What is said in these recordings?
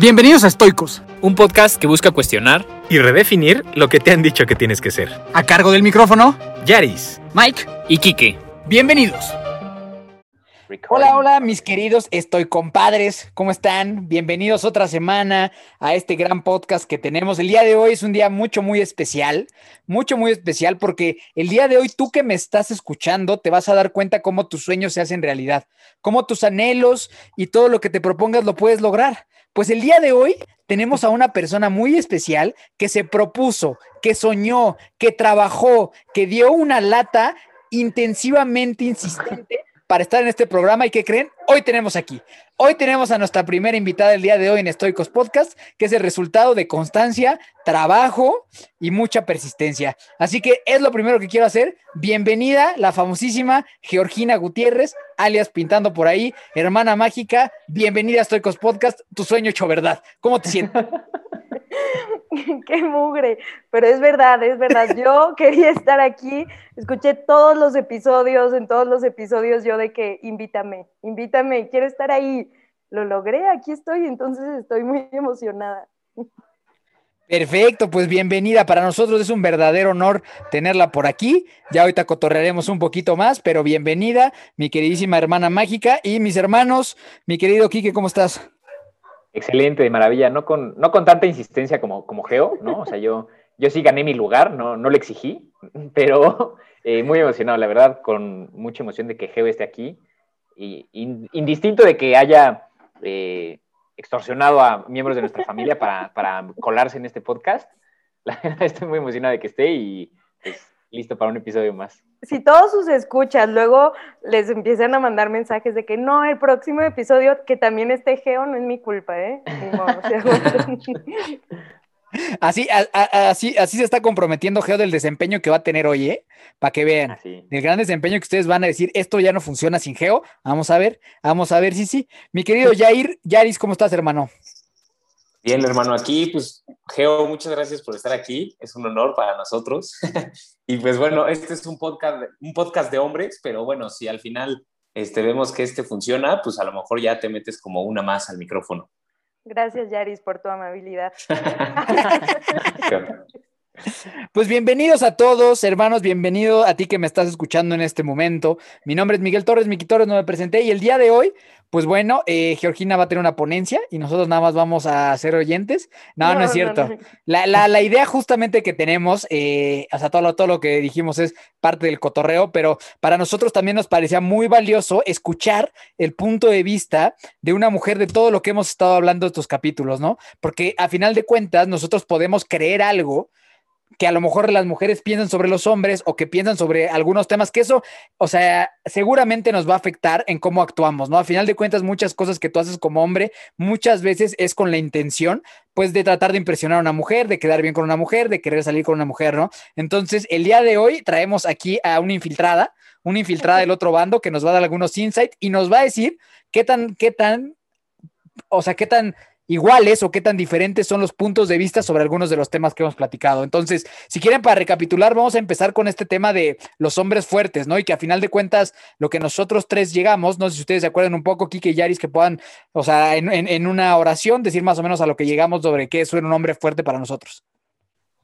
Bienvenidos a Estoicos, un podcast que busca cuestionar y redefinir lo que te han dicho que tienes que ser. a cargo del micrófono, Yaris, Mike. y Quique. Bienvenidos. Hola, hola, mis queridos Estoy compadres, ¿cómo están? Bienvenidos otra semana a este gran podcast que tenemos. El día de hoy es un día mucho, muy especial, mucho, muy especial porque el día de hoy tú que me estás escuchando te vas a dar cuenta cómo tus sueños se hacen realidad, cómo tus anhelos y todo lo que te propongas lo puedes lograr. Pues el día de hoy tenemos a una persona muy especial que se propuso, que soñó, que trabajó, que dio una lata intensivamente insistente para estar en este programa. ¿Y qué creen? Hoy tenemos aquí. Hoy tenemos a nuestra primera invitada del día de hoy en Estoicos Podcast, que es el resultado de constancia, trabajo y mucha persistencia. Así que es lo primero que quiero hacer. Bienvenida, la famosísima Georgina Gutiérrez, alias Pintando por ahí, hermana mágica. Bienvenida a Estoicos Podcast, tu sueño hecho verdad. ¿Cómo te sientes? Qué mugre, pero es verdad, es verdad. Yo quería estar aquí, escuché todos los episodios, en todos los episodios yo de que invítame, invítame, quiero estar ahí. Lo logré, aquí estoy, entonces estoy muy emocionada. Perfecto, pues bienvenida. Para nosotros es un verdadero honor tenerla por aquí. Ya ahorita cotorrearemos un poquito más, pero bienvenida, mi queridísima hermana mágica y mis hermanos, mi querido Quique, ¿cómo estás? Excelente, de maravilla, no con, no con tanta insistencia como, como Geo, ¿no? O sea, yo, yo sí gané mi lugar, no, no le exigí, pero eh, muy emocionado, la verdad, con mucha emoción de que Geo esté aquí. Y, in- indistinto de que haya eh, extorsionado a miembros de nuestra familia para, para colarse en este podcast, la verdad estoy muy emocionado de que esté y pues, listo para un episodio más. Si todos sus escuchas luego les empiezan a mandar mensajes de que no, el próximo episodio que también esté Geo no es mi culpa, ¿eh? O sea, Así, a- a- así, así se está comprometiendo Geo del desempeño que va a tener hoy, ¿eh? Para que vean. Así. El gran desempeño que ustedes van a decir, esto ya no funciona sin Geo. Vamos a ver, vamos a ver, sí, sí. Mi querido Jair, Yaris, ¿cómo estás, hermano? Bien, hermano, aquí, pues, Geo, muchas gracias por estar aquí. Es un honor para nosotros. y pues bueno, este es un podcast, un podcast de hombres, pero bueno, si al final este, vemos que este funciona, pues a lo mejor ya te metes como una más al micrófono. Gracias, Yaris, por tu amabilidad. Pues bienvenidos a todos, hermanos, bienvenido a ti que me estás escuchando en este momento. Mi nombre es Miguel Torres, Miki Torres, no me presenté y el día de hoy, pues bueno, eh, Georgina va a tener una ponencia y nosotros nada más vamos a ser oyentes. No, no, es cierto. no. La, la- la idea justamente que tenemos, eh, o sea, todo lo, todo lo que dijimos es parte del cotorreo, pero para nosotros también nos parecía muy valioso escuchar el punto de vista de una mujer de todo lo que hemos estado hablando estos capítulos, ¿no? Porque a final de cuentas nosotros podemos creer algo que a lo mejor las mujeres piensan sobre los hombres o que piensan sobre algunos temas, que eso, o sea, seguramente nos va a afectar en cómo actuamos, ¿no? A final de cuentas, muchas cosas que tú haces como hombre, muchas veces es con la intención, pues, de tratar de impresionar a una mujer, de quedar bien con una mujer, de querer salir con una mujer, ¿no? Entonces, el día de hoy traemos aquí a una infiltrada, una infiltrada del otro bando que nos va a dar algunos insights y nos va a decir qué tan, qué tan, o sea, qué tan iguales o qué tan diferentes son los puntos de vista sobre algunos de los temas que hemos platicado. Entonces, si quieren, para recapitular, vamos a empezar con este tema de los hombres fuertes, ¿no? Y que a final de cuentas, lo que nosotros tres llegamos, no sé si ustedes se acuerdan un poco, Kike y Yaris, que puedan, o sea, en, una oración, decir más o menos a lo que llegamos sobre qué es un hombre fuerte para nosotros.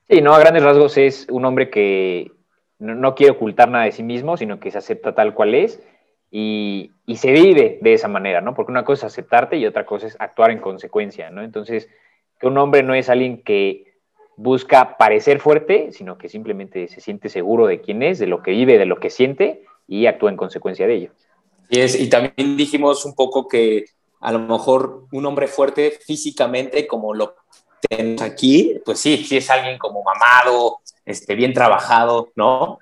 Sí, no, a grandes rasgos es un hombre que no, no quiere ocultar nada de sí mismo, sino que se acepta tal cual es y, se vive de esa manera, ¿no? Porque una cosa es aceptarte y otra cosa es actuar en consecuencia, ¿no? Entonces, que un hombre no es alguien que busca parecer fuerte, sino que simplemente se siente seguro de quién es, de lo que vive, de lo que siente y actúa en consecuencia de ello. Y, es, y también dijimos un poco que a lo mejor un hombre fuerte físicamente, como lo tenemos aquí, pues sí, sí es alguien como mamado, este, bien trabajado, ¿no?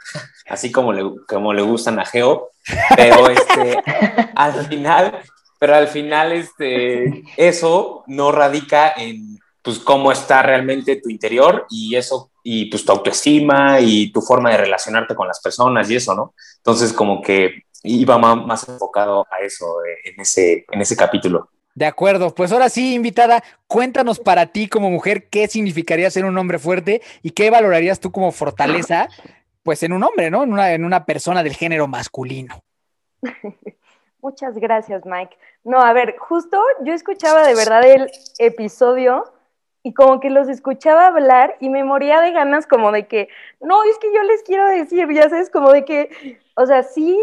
Así como le, como le gustan a Geo, pero este, al final, pero al final este, eso no radica en pues cómo está realmente tu interior y eso y pues tu autoestima y tu forma de relacionarte con las personas y eso, ¿no? Entonces como que iba más enfocado a eso eh, en ese, en ese capítulo. De acuerdo, pues ahora sí, invitada, cuéntanos para ti como mujer qué significaría ser un hombre fuerte y qué valorarías tú como fortaleza, pues en un hombre, ¿no? En una, en una persona del género masculino. Muchas gracias, Mike. No, a ver, justo yo escuchaba de verdad el episodio y como que los escuchaba hablar y me moría de ganas como de que, no, es que yo les quiero decir, ya sabes, como de que, o sea, sí,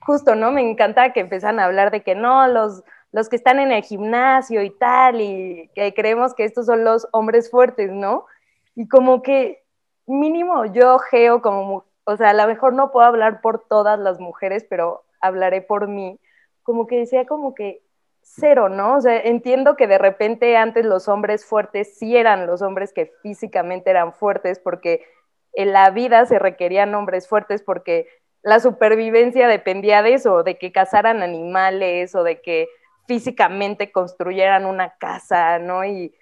justo, ¿no? Me encanta que empiezan a hablar de que no, los, los que están en el gimnasio y tal, y que creemos que estos son los hombres fuertes, ¿no? Y como que mínimo yo, Geo, como, o sea, a lo mejor no puedo hablar por todas las mujeres, pero hablaré por mí, como que decía como que cero, ¿no? O sea, entiendo que de repente antes los hombres fuertes sí eran los hombres que físicamente eran fuertes porque en la vida se requerían hombres fuertes porque la supervivencia dependía de eso, de que cazaran animales o de que físicamente construyeran una casa, ¿no? Y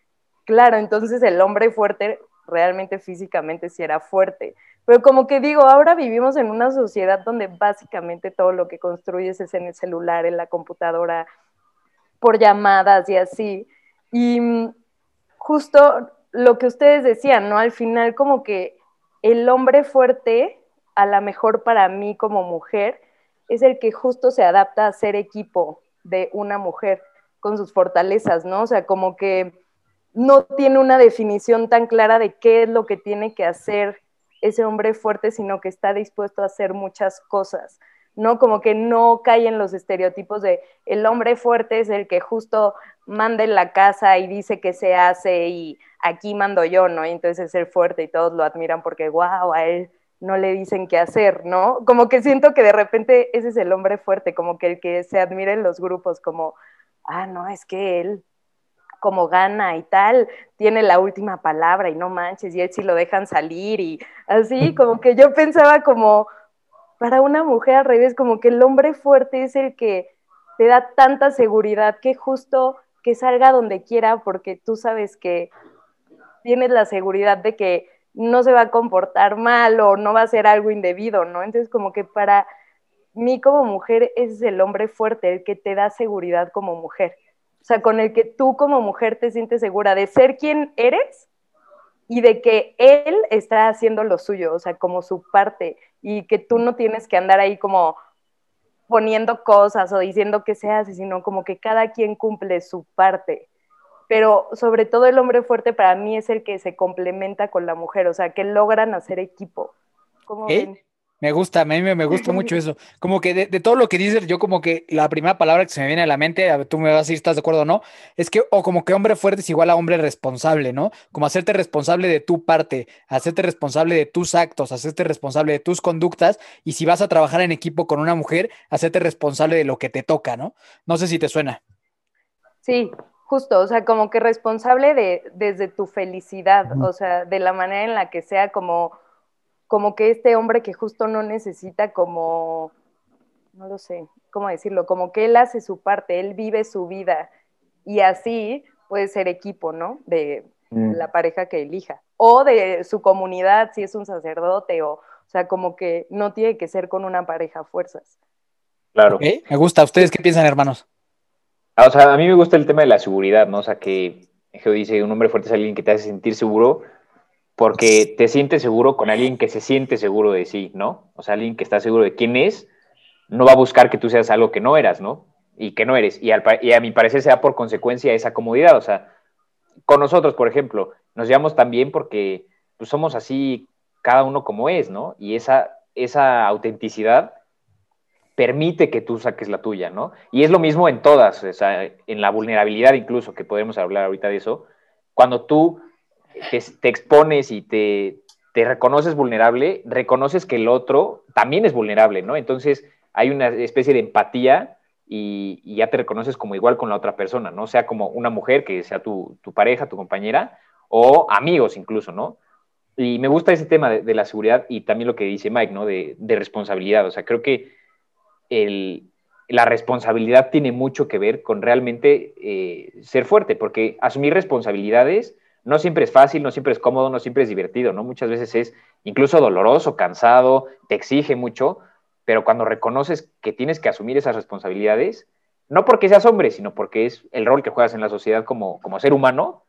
claro, entonces el hombre fuerte realmente físicamente sí era fuerte. Pero como que digo, ahora vivimos en una sociedad donde básicamente todo lo que construyes es en el celular, en la computadora, por llamadas y así. Y mm, justo lo que ustedes decían, ¿no? Al final como que el hombre fuerte, a lo mejor para mí como mujer, es el que justo se adapta a ser equipo de una mujer con sus fortalezas, ¿no? O sea, como que no tiene una definición tan clara de qué es lo que tiene que hacer ese hombre fuerte, sino que está dispuesto a hacer muchas cosas, ¿no? Como que no cae en los estereotipos de el hombre fuerte es el que justo manda en la casa y dice que se hace y aquí mando yo, ¿no? Y entonces es el fuerte y todos lo admiran porque, wow, a él no le dicen qué hacer, ¿no? Como que siento que de repente ese es el hombre fuerte, como que el que se admira en los grupos, como, ah, no, es que él como gana y tal, tiene la última palabra y no manches, y él sí lo dejan salir y así, como que yo pensaba como, para una mujer al revés, como que el hombre fuerte es el que te da tanta seguridad que justo que salga donde quiera porque tú sabes que tienes la seguridad de que no se va a comportar mal o no va a hacer algo indebido, ¿no? Entonces como que para mí como mujer es el hombre fuerte, el que te da seguridad como mujer. O sea, con el que tú como mujer te sientes segura de ser quien eres y de que él está haciendo lo suyo, o sea, como su parte, y que tú no tienes que andar ahí como poniendo cosas o diciendo que se hace, sino como que cada quien cumple su parte. Pero sobre todo el hombre fuerte para mí es el que se complementa con la mujer, o sea, que logran hacer equipo. ¿Cómo ven? Me gusta, a mí me, gusta mucho eso. Como que de, todo lo que dices, yo como que la primera palabra que se me viene a la mente, a ver, tú me vas a decir si estás de acuerdo o no, es que, o como que hombre fuerte es igual a hombre responsable, ¿no? Como hacerte responsable de tu parte, hacerte responsable de tus actos, hacerte responsable de tus conductas, y si vas a trabajar en equipo con una mujer, hacerte responsable de lo que te toca, ¿no? No sé si te suena. Sí, justo, o sea, como que responsable de desde tu felicidad, o sea, de la manera en la que sea como como que este hombre que justo no necesita como, no lo sé, ¿cómo decirlo? Como que él hace su parte, él vive su vida y así puede ser equipo, ¿no? De mm. la pareja que elija o de su comunidad, si es un sacerdote o, o sea, como que no tiene que ser con una pareja a fuerzas. Claro. Me gusta. ¿Ustedes qué piensan, hermanos? Ah, o sea, a mí me gusta el tema de la seguridad, ¿no? O sea, que Geo dice, un hombre fuerte es alguien que te hace sentir seguro, porque te sientes seguro con alguien que se siente seguro de sí, ¿no? O sea, alguien que está seguro de quién es, no va a buscar que tú seas algo que no eras, ¿no? Y que no eres. Y, a mi parecer se da por consecuencia esa comodidad. O sea, con nosotros, por ejemplo, nos llevamos también porque pues, somos así cada uno como es, ¿no? Y esa, esa autenticidad permite que tú saques la tuya, ¿no? Y es lo mismo en todas, o sea, en la vulnerabilidad incluso, que podemos hablar ahorita de eso, cuando tú te, expones y te, reconoces vulnerable, reconoces que el otro también es vulnerable, ¿no? Entonces hay una especie de empatía y, ya te reconoces como igual con la otra persona, ¿no? Sea como una mujer que sea tu, pareja, tu compañera, o amigos incluso, ¿no? Y me gusta ese tema de, la seguridad y también lo que dice Mike, ¿no? De, responsabilidad. O sea, creo que la responsabilidad tiene mucho que ver con realmente eh, ser fuerte, porque asumir responsabilidades no siempre es fácil, no siempre es cómodo, no siempre es divertido, ¿no? Muchas veces es incluso doloroso, cansado, te exige mucho, pero cuando reconoces que tienes que asumir esas responsabilidades, no porque seas hombre, sino porque es el rol que juegas en la sociedad como, como ser humano,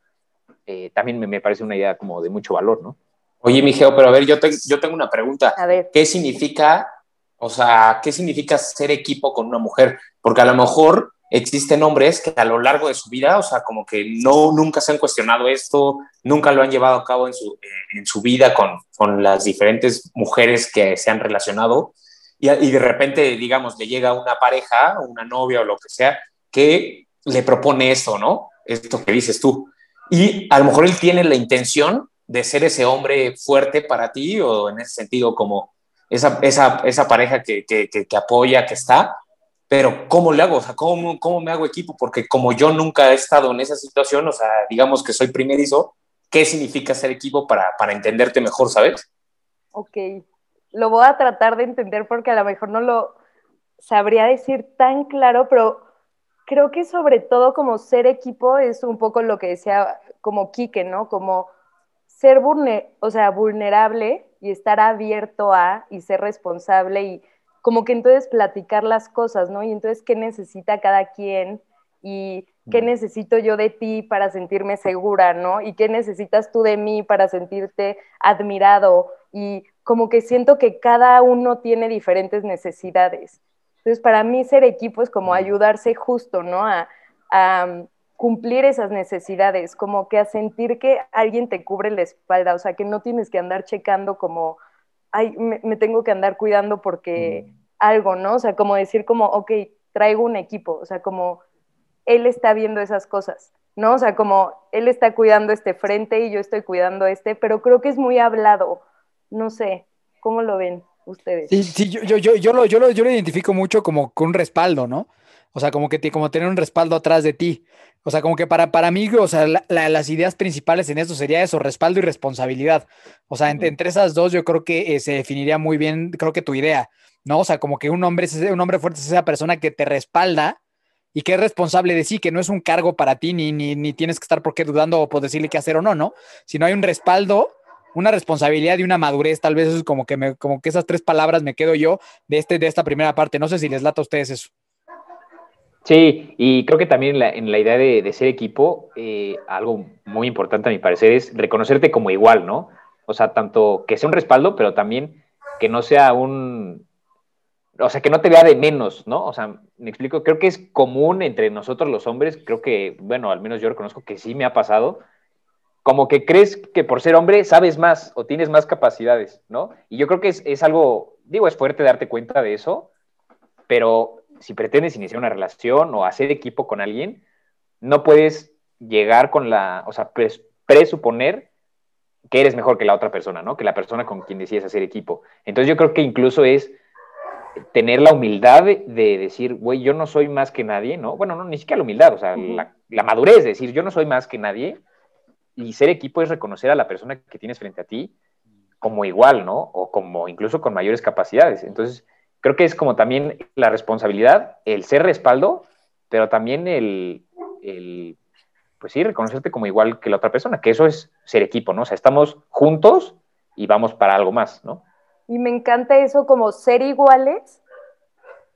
eh, también me, parece una idea como de mucho valor, ¿no? Oye, Mijeo, pero a ver, yo, yo tengo una pregunta. A ver. ¿Qué significa O sea, ¿qué significa ser equipo con una mujer? Porque a lo mejor existen hombres que a lo largo de su vida, o sea, como que no, nunca se han cuestionado esto, nunca lo han llevado a cabo en su, eh, en su vida con, con las diferentes mujeres que se han relacionado. Y, y de repente, digamos, le llega una pareja, una novia o lo que sea, que le propone esto, ¿no? Esto que dices tú. Y a lo mejor él tiene la intención de ser ese hombre fuerte para ti o en ese sentido como esa, esa, esa pareja que, que, que, que apoya, que está, pero ¿cómo le hago? O sea, ¿cómo, ¿cómo me hago equipo? Porque como yo nunca he estado en esa situación, o sea, digamos que soy primerizo, ¿qué significa ser equipo para, para entenderte mejor, sabes? Ok, lo voy a tratar de entender porque a lo mejor no lo sabría decir tan claro, pero creo que sobre todo como ser equipo es un poco lo que decía como Quique, ¿no? Como ser o sea, vulnerable y estar abierto a y ser responsable y como que entonces platicar las cosas, ¿no? Y entonces qué necesita cada quien y qué necesito yo de ti para sentirme segura, ¿no? Y qué necesitas tú de mí para sentirte admirado y como que siento que cada uno tiene diferentes necesidades. Entonces, para mí ser equipo es como ayudarse justo, ¿no? A, a cumplir esas necesidades, como que a sentir que alguien te cubre la espalda, o sea, que no tienes que andar checando como, ay, me, me tengo que andar cuidando porque Mm. algo, ¿no? O sea, como decir como, ok, traigo un equipo, o sea, como él está viendo esas cosas, ¿no? O sea, como él está cuidando este frente y yo estoy cuidando este, pero creo que es muy hablado, no sé, ¿cómo lo ven ustedes? Sí, sí, yo, yo, yo, yo, lo, yo, lo, yo lo identifico mucho como con un respaldo, ¿no? O sea, como que te, como tener un respaldo atrás de ti. O sea, como que para, para mí, o sea, la, la, las ideas principales en esto sería eso, respaldo y responsabilidad. O sea, entre, entre esas dos yo creo que eh, se definiría muy bien, creo que tu idea, ¿no? O sea, como que un hombre, un hombre fuerte es esa persona que te respalda y que es responsable de sí, que no es un cargo para ti, ni, ni, ni tienes que estar por qué dudando o por decirle qué hacer o no, ¿no? Sino hay un respaldo, una responsabilidad y una madurez, tal vez es como que, me, como que esas tres palabras me quedo yo de, este, de esta primera parte. No sé si les lata a ustedes eso. Sí, y creo que también en la, idea de, de, ser equipo, eh, algo muy importante a mi parecer es reconocerte como igual, ¿no? O sea, tanto que sea un respaldo, pero también que no sea un, o sea, que no te vea de menos, ¿no? O sea, me explico, creo que es común entre nosotros los hombres, creo que, bueno, al menos yo reconozco que sí me ha pasado, como que crees que por ser hombre sabes más o tienes más capacidades, ¿no? Y yo creo que es, es algo, digo, es fuerte darte cuenta de eso, pero si pretendes iniciar una relación o hacer equipo con alguien, no puedes llegar con la, o sea, pres presuponer que eres mejor que la otra persona, ¿no? Que la persona con quien decides hacer equipo. Entonces yo creo que incluso es tener la humildad de, de decir, güey, yo no soy más que nadie, ¿no? Bueno, no, ni siquiera la humildad, o sea, la, madurez, de decir, yo no soy más que nadie. Y ser equipo es reconocer a la persona que tienes frente a ti como igual, ¿no? O como incluso con mayores capacidades. Entonces, creo que es como también la responsabilidad, el ser respaldo, pero también el, el, pues sí, reconocerte como igual que la otra persona, que eso es ser equipo, ¿no? O sea, estamos juntos y vamos para algo más, ¿no? Y me encanta eso como ser iguales,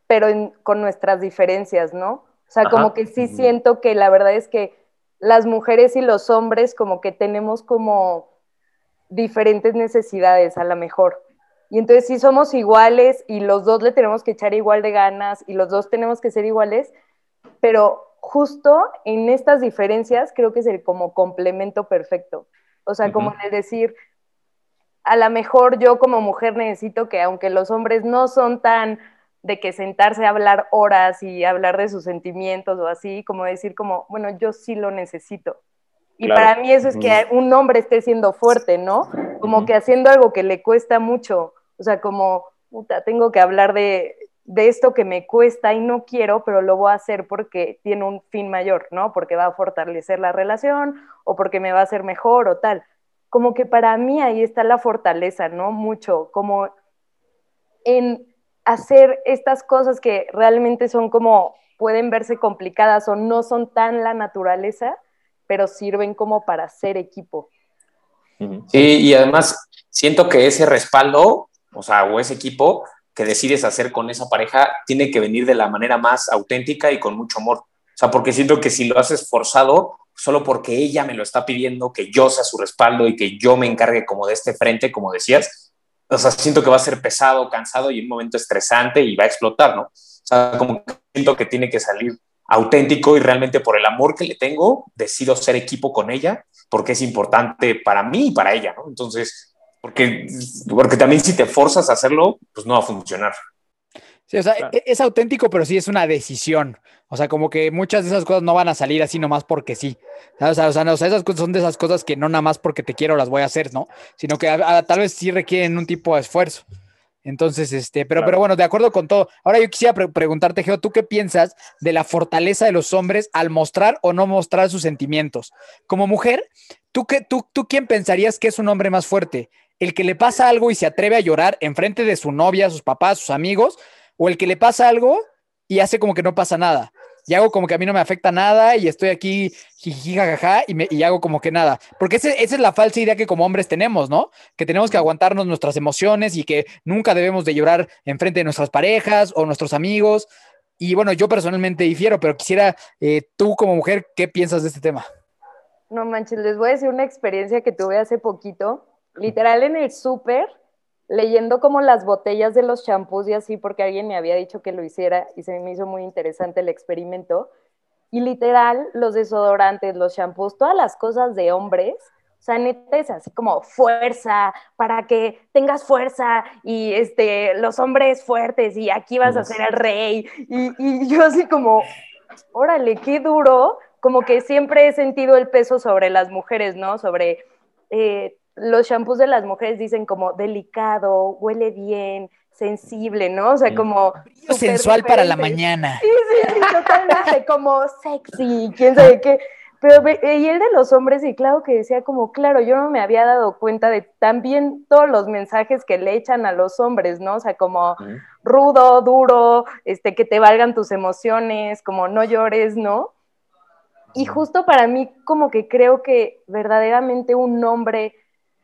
pero en, con nuestras diferencias, ¿no? O sea, Ajá. como que sí siento que la verdad es que las mujeres y los hombres como que tenemos como diferentes necesidades a lo mejor. Y entonces sí somos iguales y los dos le tenemos que echar igual de ganas y los dos tenemos que ser iguales, pero justo en estas diferencias creo que es el como complemento perfecto. O sea, uh -huh. como de decir, a lo mejor yo como mujer necesito que aunque los hombres no son tan de que sentarse a hablar horas y hablar de sus sentimientos o así, como decir como, bueno, yo sí lo necesito. Y claro. para mí eso es que un hombre esté siendo fuerte, ¿no? Como uh -huh. que haciendo algo que le cuesta mucho, o sea, como, puta, tengo que hablar de, de esto que me cuesta y no quiero, pero lo voy a hacer porque tiene un fin mayor, ¿no? Porque va a fortalecer la relación o porque me va a hacer mejor o tal. Como que para mí ahí está la fortaleza, ¿no? Mucho, como en hacer estas cosas que realmente son como, pueden verse complicadas o no son tan la naturaleza, pero sirven como para ser equipo. Sí, y además siento que ese respaldo, o sea, o ese equipo que decides hacer con esa pareja, tiene que venir de la manera más auténtica y con mucho amor. O sea, porque siento que si lo haces forzado, solo porque ella me lo está pidiendo, que yo sea su respaldo y que yo me encargue como de este frente, como decías, o sea, siento que va a ser pesado, cansado y un momento estresante y va a explotar, ¿no? O sea, como que siento que tiene que salir auténtico y realmente por el amor que le tengo, decido ser equipo con ella porque es importante para mí y para ella, ¿no? Entonces, porque, porque también si te forzas a hacerlo, pues no va a funcionar. Sí, o sea, e-, es auténtico, pero sí es una decisión. O sea, como que muchas de esas cosas no van a salir así nomás porque sí. O sea, o sea, esas cosas son de esas cosas que no nada más porque te quiero las voy a hacer, ¿no? Sino que tal vez sí requieren un tipo de esfuerzo. Entonces, este, pero, pero bueno, de acuerdo con todo. Ahora yo quisiera preguntarte, Geo, ¿tú qué piensas de la fortaleza de los hombres al mostrar o no mostrar sus sentimientos? Como mujer, ¿tú, qué, tú, ¿tú quién pensarías que es un hombre más fuerte? ¿El que le pasa algo y se atreve a llorar en frente de su novia, sus papás, sus amigos? ¿O el que le pasa algo y hace como que no pasa nada? y hago como que a mí no me afecta nada y estoy aquí jiji, jajaja y, me, y hago como que nada. Porque esa es la falsa idea que como hombres tenemos, ¿no? Que tenemos que aguantarnos nuestras emociones y que nunca debemos de llorar en frente de nuestras parejas o nuestros amigos. Y bueno, yo personalmente difiero, pero quisiera, eh, tú como mujer, ¿qué piensas de este tema? No manches, les voy a decir una experiencia que tuve hace poquito. Literal en el súper, leyendo como las botellas de los champús y así, porque alguien me había dicho que lo hiciera y se me hizo muy interesante el experimento. Y literal, los desodorantes, los champús, todas las cosas de hombres, o sea, neta es así como fuerza, para que tengas fuerza y este, los hombres fuertes y aquí vas a ser el rey. Y, y yo así como, órale, qué duro, como que siempre he sentido el peso sobre las mujeres, ¿no? Sobre eh, los shampoos de las mujeres dicen como delicado, huele bien, sensible, ¿no? O sea, como... Sensual para la mañana. Sí, sí, sí, totalmente, como sexy, quién sabe qué. Pero, y el de los hombres, y claro que decía como, claro, yo no me había dado cuenta de también todos los mensajes que le echan a los hombres, ¿no? O sea, como rudo, duro, este, que te valgan tus emociones, como no llores, ¿no? Y justo para mí, como que creo que verdaderamente un hombre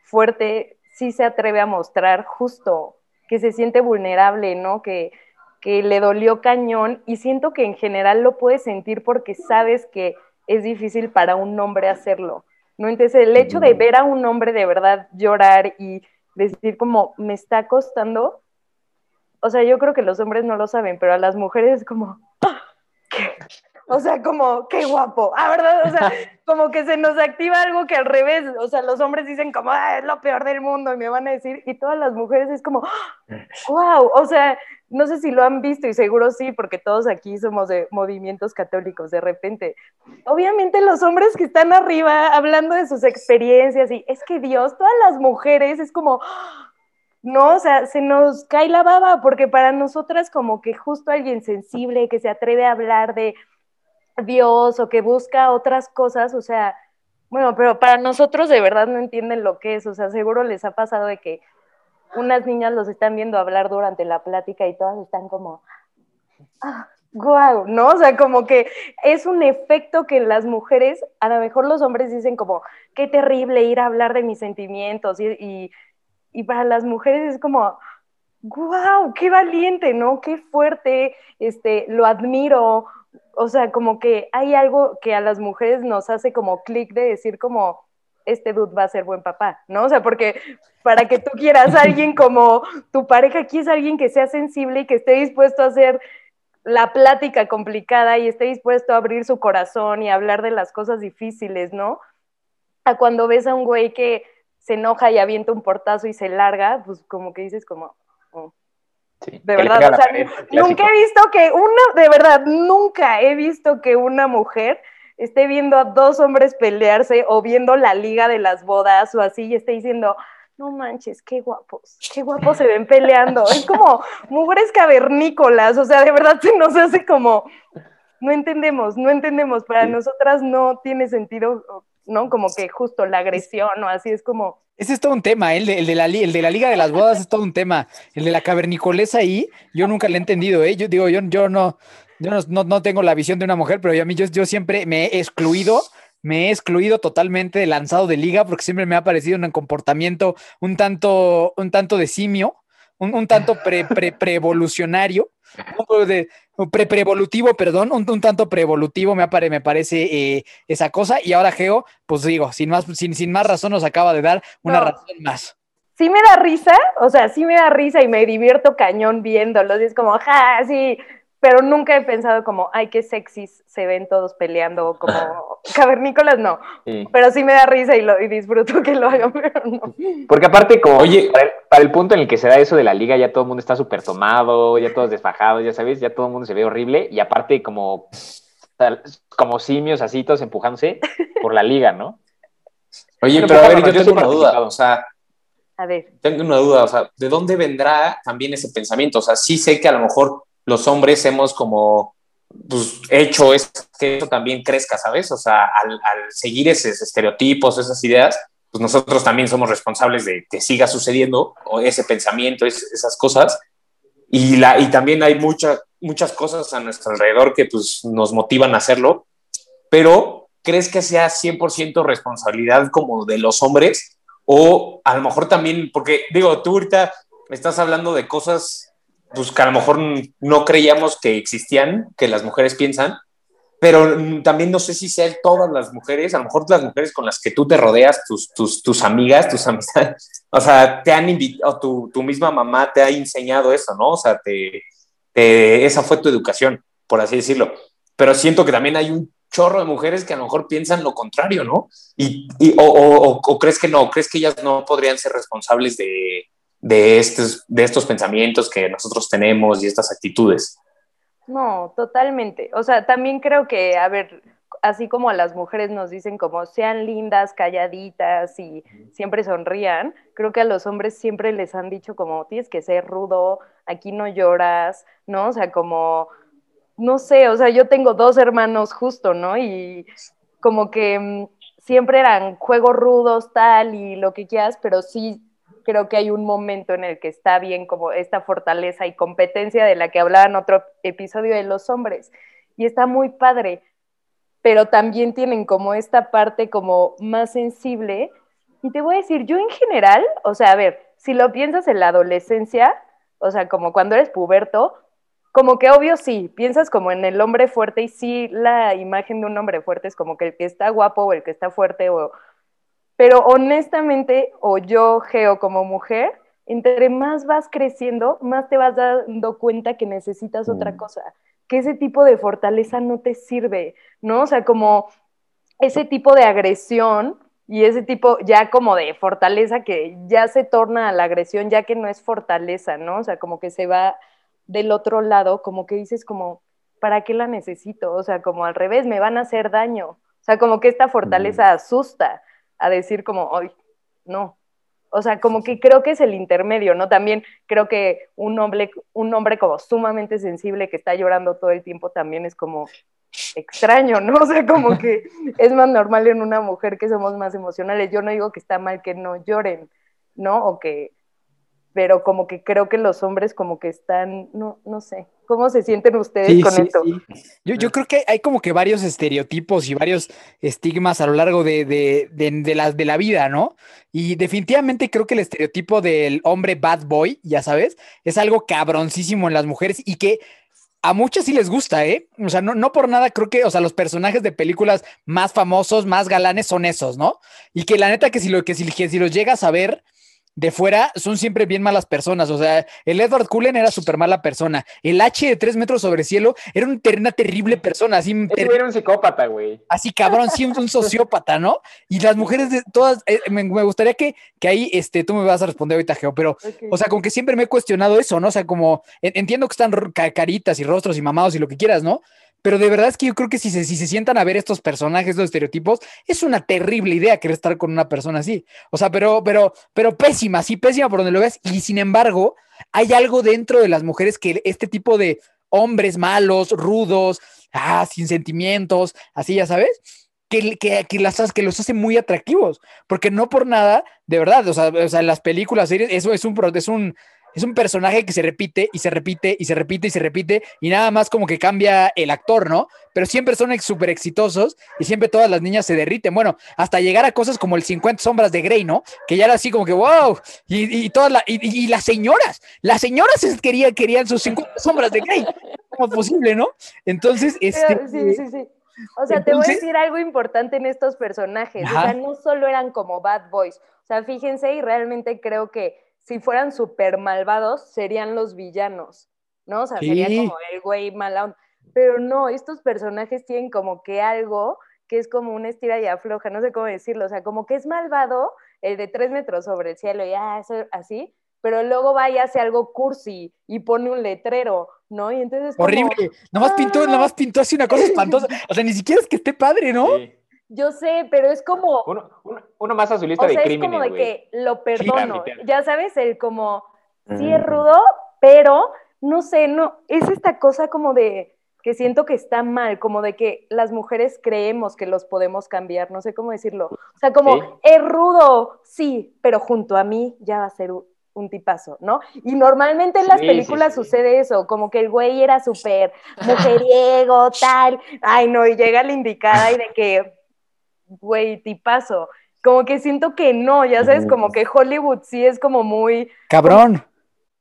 fuerte sí se atreve a mostrar justo que se siente vulnerable, ¿no? Que, que le dolió cañón y siento que en general lo puedes sentir porque sabes que es difícil para un hombre hacerlo, ¿no? Entonces el hecho de ver a un hombre de verdad llorar y decir como me está costando, o sea, yo creo que los hombres no lo saben, pero a las mujeres es como, ¡Ah! ¿qué? O sea, como, qué guapo. Ah, ¿verdad? O sea, como que se nos activa algo que al revés, o sea, los hombres dicen como, ah, es lo peor del mundo y me van a decir, y todas las mujeres es como, wow, o sea, no sé si lo han visto y seguro sí, porque todos aquí somos de movimientos católicos de repente. Obviamente los hombres que están arriba hablando de sus experiencias y es que Dios, todas las mujeres es como, no, o sea, se nos cae la baba porque para nosotras como que justo alguien sensible que se atreve a hablar de Dios o que busca otras cosas, o sea, bueno, pero para nosotros de verdad no entienden lo que es, o sea, seguro les ha pasado de que unas niñas los están viendo hablar durante la plática y todas están como, ah, guau, ¿no? O sea, como que es un efecto que las mujeres, a lo mejor los hombres dicen como, qué terrible ir a hablar de mis sentimientos y, y para las mujeres es como, guau, qué valiente, ¿no? Qué fuerte, este, lo admiro, o sea, como que hay algo que a las mujeres nos hace como clic de decir como, este dude va a ser buen papá, ¿no? O sea, porque para que tú quieras a alguien como tu pareja aquí es alguien que sea sensible y que esté dispuesto a hacer la plática complicada y esté dispuesto a abrir su corazón y hablar de las cosas difíciles, ¿no? A cuando ves a un güey que se enoja y avienta un portazo y se larga, pues como que dices como, oh, de verdad, o sea, nunca he visto que una, de verdad, nunca he visto que una mujer esté viendo a dos hombres pelearse o viendo la liga de las bodas o así y esté diciendo, no manches, qué guapos, qué guapos se ven peleando. Es como mujeres cavernícolas, o sea, de verdad se nos hace como, no entendemos, no entendemos, para nosotras no tiene sentido ¿no? Como que justo la agresión o así es como... Ese es todo un tema, ¿eh? el, de, la, Liga de las Bodas es todo un tema. El de la cavernicolesa ahí, yo nunca le he entendido, ¿eh? Yo digo, yo, yo no, yo no, tengo la visión de una mujer, pero a mí yo, yo siempre me he excluido me he excluido totalmente de lanzado de liga porque siempre me ha parecido un comportamiento un tanto, un tanto de simio, un, tanto pre, pre, pre-evolucionario de, pre preevolutivo, perdón, un, un, tanto preevolutivo me, apare, me parece eh, esa cosa. Y ahora Geo, pues digo, sin más, sin, sin más razón nos acaba de dar una razón más. sí me da risa, o sea, sí me da risa y me divierto cañón viéndolos. Y es como, ja, sí, pero nunca he pensado como, ay, qué sexys se ven todos peleando, como cavernícolas, no. Sí. Pero sí me da risa y, lo, y disfruto que lo hagan, pero no. Porque aparte, como Oye. para, el, para el punto en el que se da eso de la liga, ya todo el mundo está súper tomado, ya todos desfajados, ya sabes, ya todo el mundo se ve horrible, y aparte como, como simios así, todos empujándose por la liga, ¿no? Oye, Pero pero a ver, yo yo tengo una duda, o sea, A ver, tengo una duda, o sea, ¿de dónde vendrá también ese pensamiento? O sea, sí sé que a lo mejor los hombres hemos como pues, hecho es que eso también crezca, ¿sabes? O sea, al, seguir esos estereotipos, esas ideas, pues nosotros también somos responsables de que siga sucediendo ese pensamiento, es- esas cosas. Y, la, y también hay muchas muchas cosas a nuestro alrededor que pues, nos motivan a hacerlo, pero ¿crees que sea 100% responsabilidad como de los hombres? O a lo mejor también, porque digo, tú ahorita estás hablando de cosas pues, que a lo mejor no creíamos que existían, que las mujeres piensan, pero también no sé si sean todas las mujeres, a lo mejor las mujeres con las que tú te rodeas, tus, tus, tus amigas, tus amistades, o sea, te han invitado, tu, tu misma mamá te ha enseñado eso, ¿no? O sea, te, te- esa fue tu educación, por así decirlo. Pero siento que también hay un chorro de mujeres que a lo mejor piensan lo contrario, ¿no? Y, y- o, o- o- o crees que no, crees que ellas no podrían ser responsables de, de, estos, de estos pensamientos que nosotros tenemos y estas actitudes. no, totalmente. O sea, también creo que, a ver, así como a las mujeres nos dicen como sean lindas, calladitas y siempre sonrían, creo que a los hombres siempre les han dicho como tienes que ser rudo, aquí no lloras, ¿no? O sea, como, no sé, o sea, yo tengo dos hermanos justo, ¿no? Y como que mm, siempre eran juegos rudos, tal, y lo que quieras, pero sí creo que hay un momento en el que está bien como esta fortaleza y competencia de la que hablaba en otro episodio de los hombres. Y está muy padre, pero también tienen como esta parte como más sensible. Y te voy a decir, yo en general, o sea, a ver, si lo piensas en la adolescencia, o sea, como cuando eres puberto, como que obvio sí, piensas como en el hombre fuerte y sí la imagen de un hombre fuerte es como que el que está guapo o el que está fuerte o... Pero honestamente, o yo, Geo, como mujer, entre más vas creciendo, más te vas dando cuenta que necesitas otra Mm. cosa, que ese tipo de fortaleza no te sirve, ¿no? O sea, como ese tipo de agresión y ese tipo ya como de fortaleza que ya se torna a la agresión, ya que no es fortaleza, ¿no? O sea, como que se va del otro lado, como que dices como, ¿para qué la necesito? O sea, como al revés, me van a hacer daño. O sea, como que esta fortaleza asusta a decir como, ay, no. O sea, como que creo que es el intermedio, ¿no? También creo que un hombre, un hombre como sumamente sensible que está llorando todo el tiempo también es como extraño, ¿no? O sea, como que es más normal en una mujer que somos más emocionales. Yo no digo que está mal que no lloren, ¿no? O que, pero como que creo que los hombres como que están, no, no sé, ¿cómo se sienten ustedes Sí, con sí, esto? sí. Yo, yo creo que hay como que varios estereotipos y varios estigmas a lo largo de, de, de, de la, de la vida, ¿no? Y definitivamente creo que el estereotipo del hombre bad boy, ya sabes, es algo cabroncísimo en las mujeres y que a muchas sí les gusta, ¿eh? O sea, no, no por nada creo que, o sea, los personajes de películas más famosos, más galanes son esos, ¿no? Y que la neta que si, lo, que si, que si los llegas a ver de fuera son siempre bien malas personas. O sea, el Edward Cullen era súper mala persona. El H de tres metros sobre cielo era un ter- una terrible persona, así, ter- era un psicópata, güey. así cabrón, sí, un, sociópata, ¿no? Y las mujeres de todas, eh, me, me gustaría que, que ahí, este, tú me vas a responder ahorita, Geo, pero o sea, como que siempre me he cuestionado eso, ¿no? O sea, como en- entiendo que están caritas y rostros y mamados y lo que quieras, ¿no? Pero de verdad es que yo creo que si se, si se sientan a ver estos personajes, estos estereotipos, es una terrible idea querer estar con una persona así. O sea, pero, pero, pero pésima, sí, pésima por donde lo veas. Y sin embargo, hay algo dentro de las mujeres que este tipo de hombres malos, rudos, ah, sin sentimientos, así ya sabes, que, que, que, las, que los hace muy atractivos. Porque no por nada, de verdad, o sea, o sea en las películas, series, eso es un, es un, es un personaje que se repite y se repite y se repite y se repite y nada más como que cambia el actor, ¿no? Pero siempre son súper exitosos y siempre todas las niñas se derriten. Bueno, hasta llegar a cosas como el 50 sombras de Grey, ¿no? Que ya era así como que, wow, y, y todas la, y, las señoras, las señoras es- quería, querían sus 50 sombras de Grey. ¿Cómo es posible, no? Entonces, este... Sí, sí, sí. O sea, te voy a decir algo importante en estos personajes. O sea, no solo eran como bad boys. O sea, fíjense y realmente creo que si fueran súper malvados, serían los villanos, ¿no? O sea, sería como el güey mala onda. Pero no, estos personajes tienen como que algo que es como una estira y afloja, no sé cómo decirlo. O sea, como que es malvado el de tres metros sobre el cielo y ah, eso así, pero luego va y hace algo cursi y pone un letrero, ¿no? Y entonces es como, Horrible. Nomás pintó, Ah. nomás pintó así una cosa espantosa. O sea, ni siquiera es que esté padre, ¿no? Sí. Yo sé, pero es como, Uno, uno- uno más a su lista o sea, de es crímenes, como de que lo perdono. ya sabes, el como, sí es rudo, pero no sé, no, es esta cosa como de que siento que está mal, como de que las mujeres creemos que los podemos cambiar, no sé cómo decirlo. O sea, como, Sí. es rudo, sí, pero junto a mí ya va a ser un, un tipazo, ¿no? Y normalmente en las Sí, sí, películas sí. sucede eso, como que el güey era súper mujeriego, tal, ay no, y llega la indicada y de que, güey, tipazo. Como que siento que no, ya sabes, como que Hollywood sí es como muy, Cabrón.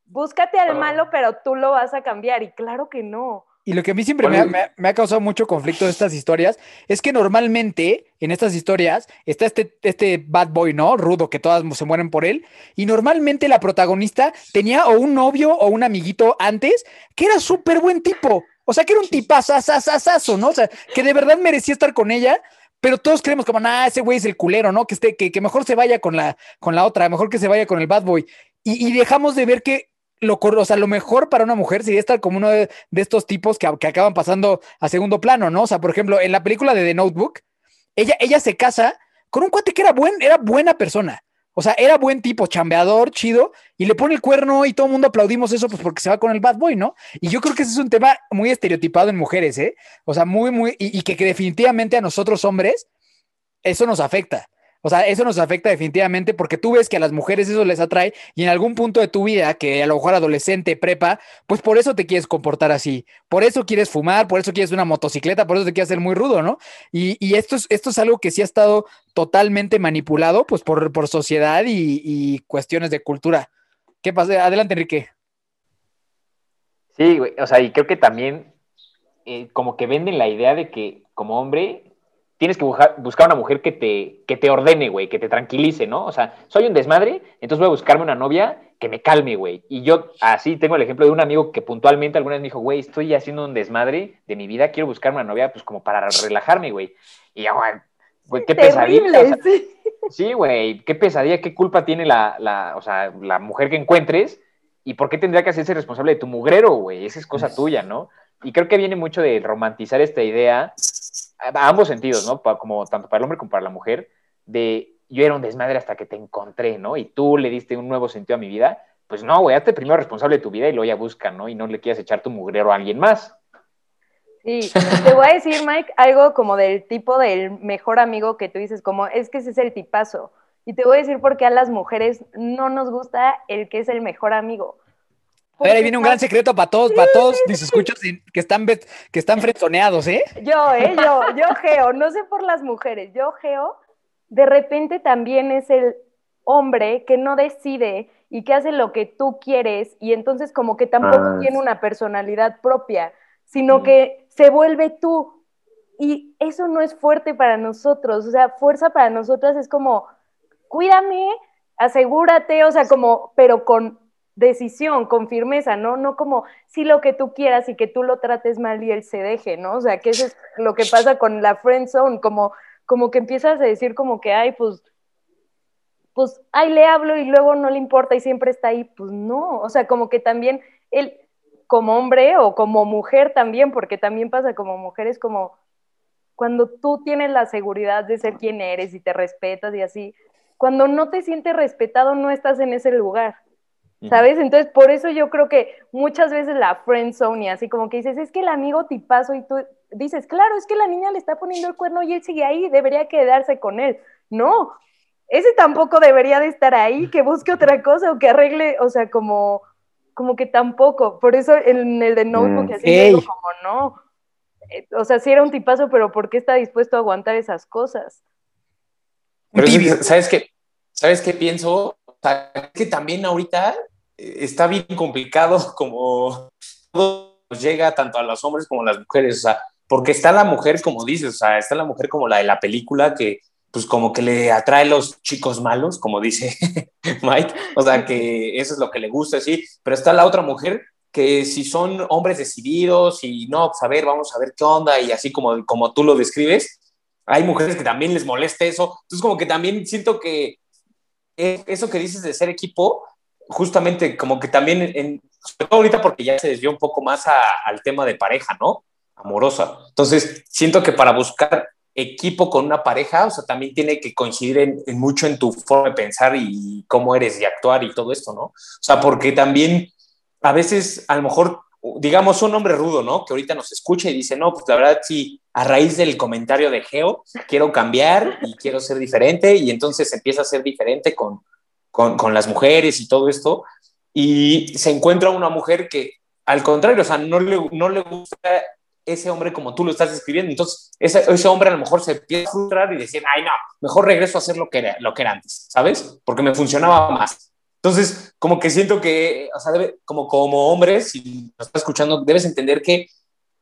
búscate al malo, pero tú lo vas a cambiar. Y claro que no. Y lo que a mí siempre me ha, Oye. me ha- me ha causado mucho conflicto de estas historias es que normalmente en estas historias está este, este bad boy, ¿no? Rudo, que todas se mueren por él. Y normalmente la protagonista tenía o un novio o un amiguito antes que era súper buen tipo. O sea, que era un tipazazazazazo, ¿no? O sea, que de verdad merecía estar con ella. Pero todos creemos como, nah, ese güey es el culero, ¿no? Que, esté, que, que mejor se vaya con la, con la otra, mejor que se vaya con el bad boy. Y, y dejamos de ver que lo, o sea, lo mejor para una mujer sería estar como uno de, de estos tipos que, que acaban pasando a segundo plano, ¿no? O sea, por ejemplo, en la película de The Notebook, ella, ella se casa con un cuate que era buen, era buena persona. O sea, era buen tipo, chambeador, chido, y le pone el cuerno y todo el mundo aplaudimos eso, pues porque se va con el bad boy, ¿no? Y yo creo que ese es un tema muy estereotipado en mujeres, ¿eh? O sea, muy, muy, y, que, que definitivamente a nosotros hombres, eso nos afecta. O sea, eso nos afecta definitivamente porque tú ves que a las mujeres eso les atrae y en algún punto de tu vida, que a lo mejor adolescente, prepa, pues por eso te quieres comportar así. Por eso quieres fumar, por eso quieres una motocicleta, por eso te quieres hacer muy rudo, ¿no? Y, y esto, es, esto es algo que sí ha estado totalmente manipulado, pues por, por sociedad y, y cuestiones de cultura. ¿Qué pasa? Adelante, Enrique. Sí, güey. O sea, y creo que también eh, como que venden la idea de que como hombre tienes que buscar, una mujer que te, que te ordene, güey, que te tranquilice, ¿no? O sea, soy un desmadre, entonces voy a buscarme una novia que me calme, güey. Y yo así tengo el ejemplo de un amigo que puntualmente alguna vez me dijo, güey, estoy haciendo un desmadre de mi vida, quiero buscarme una novia pues como para relajarme, güey. Y yo, güey, qué pesadilla. o sea, Terrible, sí. Sí, güey, qué pesadilla, qué culpa tiene la, la, o sea, la mujer que encuentres y por qué tendría que hacerse responsable de tu mugrero, güey, esa es cosa tuya, ¿no? Y creo que viene mucho de romantizar esta idea a, ambos sentidos, ¿no? Pa- como tanto para el hombre como para la mujer, de yo era un desmadre hasta que te encontré, ¿no? Y tú le diste un nuevo sentido a mi vida. Pues no, güey, hazte primero responsable de tu vida y luego ya busca, ¿no? Y no le quieras echar tu mugrero a alguien más. Sí, te voy a decir, Mike, algo como del tipo del mejor amigo que tú dices, como es que ese es el tipazo. Y te voy a decir por qué a las mujeres no nos gusta el que es el mejor amigo. A ver, ahí viene un gran secreto para todos, para todos mis escuchos que están, que están frenzoneados, ¿eh? Yo, ¿eh? Yo, yo geo, no sé por las mujeres, yo geo, de repente también es el hombre que no decide y que hace lo que tú quieres y entonces como que tampoco Ah. tiene una personalidad propia, sino Mm. que se vuelve tú. Y eso no es fuerte para nosotros, o sea, fuerza para nosotras es como, cuídame, asegúrate, o sea, como, pero con decisión, con firmeza, ¿no? No como, sí, lo que tú quieras y que tú lo trates mal y él se deje, ¿no? O sea, que eso es lo que pasa con la friend zone, como, como que empiezas a decir como que, ay, pues, pues, ay, le hablo y luego no le importa y siempre está ahí, pues no, o sea, como que también él, como hombre o como mujer también, porque también pasa como mujer, es como cuando tú tienes la seguridad de ser quien eres y te respetas y así, cuando no te sientes respetado no estás en ese lugar. ¿Sabes? Entonces, por eso yo creo que muchas veces la friend zone y así como que dices, es que el amigo tipazo y tú dices, claro, es que la niña le está poniendo el cuerno y él sigue ahí, debería quedarse con él. No, ese tampoco debería de estar ahí, que busque otra cosa o que arregle, o sea, como, como que tampoco. Por eso en el de Notebook, Mm. así digo como no. Eh, O sea, sí era un tipazo, pero ¿por qué está dispuesto a aguantar esas cosas? Pero. ¿sabes qué? ¿Sabes qué pienso? O sea, es que también ahorita está bien complicado como todo llega tanto a los hombres como a las mujeres. O sea, porque está la mujer, como dices, o sea, está la mujer como la de la película que pues como que le atrae los chicos malos, como dice Mike, o sea, que eso es lo que le gusta, sí, pero está la otra mujer que si son hombres decididos y no, pues a ver, vamos a ver qué onda y así como, como tú lo describes, hay mujeres que también les molesta eso, entonces como que también siento que eso que dices de ser equipo, justamente como que también, en, sobre todo ahorita porque ya se desvió un poco más al tema de pareja, ¿no? Amorosa. Entonces, siento que para buscar equipo con una pareja, o sea, también tiene que coincidir en, mucho en tu forma de pensar y cómo eres y actuar y todo esto, ¿no? O sea, porque también a veces, a lo mejor, digamos, un hombre rudo, ¿no? Que ahorita nos escucha y dice, no, pues la verdad sí, a raíz del comentario de Geo, quiero cambiar y quiero ser diferente y entonces empieza a ser diferente con, con, con las mujeres y todo esto y se encuentra una mujer que al contrario, o sea, no le, no le gusta ese hombre como tú lo estás describiendo. Entonces, ese, ese, hombre a lo mejor se empieza a frustrar y decir, ay, no, mejor regreso a hacer lo que era, lo que era antes, ¿sabes? Porque me funcionaba más. Entonces, como que siento que, o sea, como, como hombre, si nos estás escuchando, debes entender que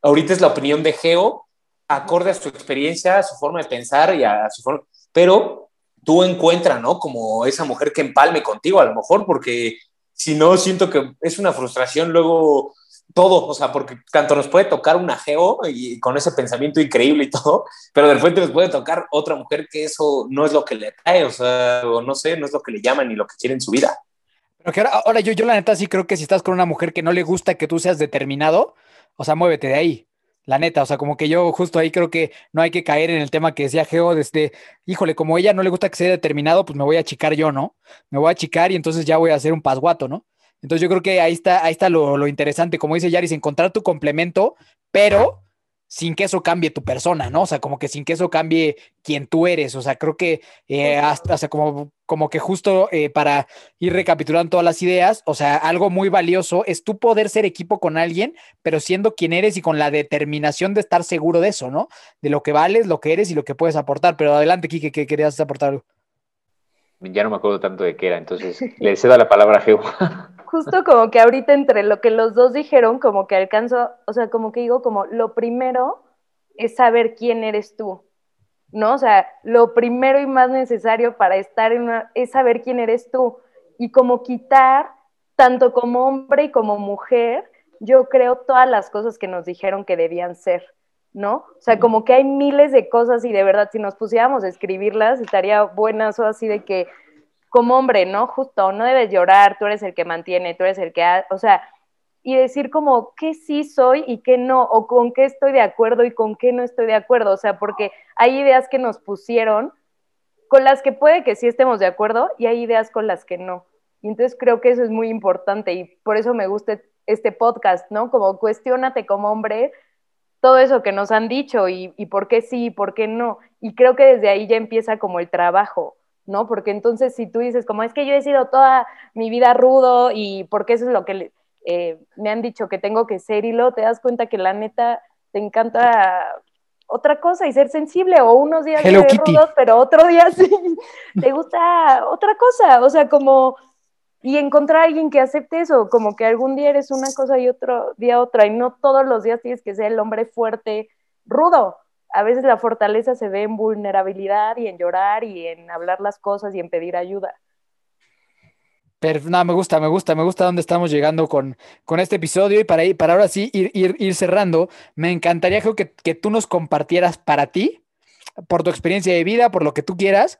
ahorita es la opinión de Geo, acorde a su experiencia, a su forma de pensar y a su forma, pero tú encuentras, ¿no? Como esa mujer que empalme contigo, a lo mejor, porque si no, siento que es una frustración luego todo, o sea, porque tanto nos puede tocar un ajeo y con ese pensamiento increíble y todo, pero de repente nos puede tocar otra mujer que eso no es lo que le cae, o sea, o no sé, no es lo que le llaman ni lo que quiere en su vida. Pero que ahora, ahora yo, yo la neta sí creo que si estás con una mujer que no le gusta que tú seas determinado, o sea, muévete de ahí. La neta, o sea, como que yo justo ahí creo que no hay que caer en el tema que decía Geo desde, híjole, como ella no le gusta que sea determinado, pues me voy a achicar yo, ¿no? Me voy a achicar y entonces ya voy a hacer un pasguato, ¿no? Entonces yo creo que ahí está, ahí está lo, lo interesante, como dice Yaris, encontrar tu complemento, pero sin que eso cambie tu persona, ¿no? O sea, como que sin que eso cambie quien tú eres. O sea, creo que eh, hasta, o sea, como, como que justo eh, para ir recapitulando todas las ideas, o sea, algo muy valioso es tú poder ser equipo con alguien, pero siendo quien eres y con la determinación de estar seguro de eso, ¿no? De lo que vales, lo que eres y lo que puedes aportar. Pero adelante, Kike, que querías aportar algo. Ya no me acuerdo tanto de qué era, entonces le cedo la palabra a Geo. justo como que ahorita entre lo que los dos dijeron, como que alcanzo, o sea, como que digo, como lo primero es saber quién eres tú, ¿no? O sea, lo primero y más necesario para estar en una, es saber quién eres tú y como quitar, tanto como hombre y como mujer, yo creo todas las cosas que nos dijeron que debían ser, ¿no? O sea, como que hay miles de cosas y de verdad, si nos pusiéramos a escribirlas, estaría buenas o así de que como hombre, ¿no? Justo, no debes llorar, tú eres el que mantiene, tú eres el que, o sea, y decir como qué sí soy y qué no, o con qué estoy de acuerdo y con qué no estoy de acuerdo, o sea, porque hay ideas que nos pusieron con las que puede que sí estemos de acuerdo y hay ideas con las que no. Y entonces creo que eso es muy importante y por eso me gusta este podcast, ¿no? Como cuestionate como hombre todo eso que nos han dicho y, y por qué sí y por qué no. Y creo que desde ahí ya empieza como el trabajo ¿no? Porque entonces si tú dices, como es que yo he sido toda mi vida rudo y porque eso es lo que eh, me han dicho que tengo que ser y luego te das cuenta que la neta te encanta otra cosa y ser sensible o unos días rudos, pero otro día sí te gusta otra cosa, o sea, como y encontrar a alguien que acepte eso, como que algún día eres una cosa y otro día otra y no todos los días tienes que ser el hombre fuerte, rudo, a veces la fortaleza se ve en vulnerabilidad y en llorar y en hablar las cosas y en pedir ayuda. Pero no, me gusta, me gusta, me gusta dónde estamos llegando con, con este episodio y para, para ahora sí ir, ir, ir cerrando, me encantaría que, que tú nos compartieras para ti, por tu experiencia de vida, por lo que tú quieras,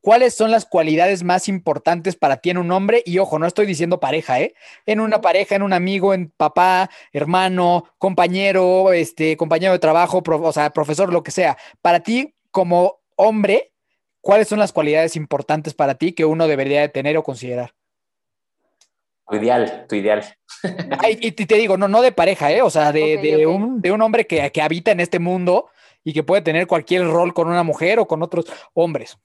¿Cuáles son las cualidades más importantes para ti en un hombre? Y ojo, no estoy diciendo pareja, ¿eh? En una pareja, en un amigo, en papá, hermano, compañero, este, compañero de trabajo, o sea, profesor, lo que sea. Para ti, como hombre, ¿cuáles son las cualidades importantes para ti que uno debería de tener o considerar? Tu ideal, tu ideal. y te digo, no, no de pareja, ¿eh? O sea, de, Un, de un hombre que, que habita en este mundo y que puede tener cualquier rol con una mujer o con otros hombres.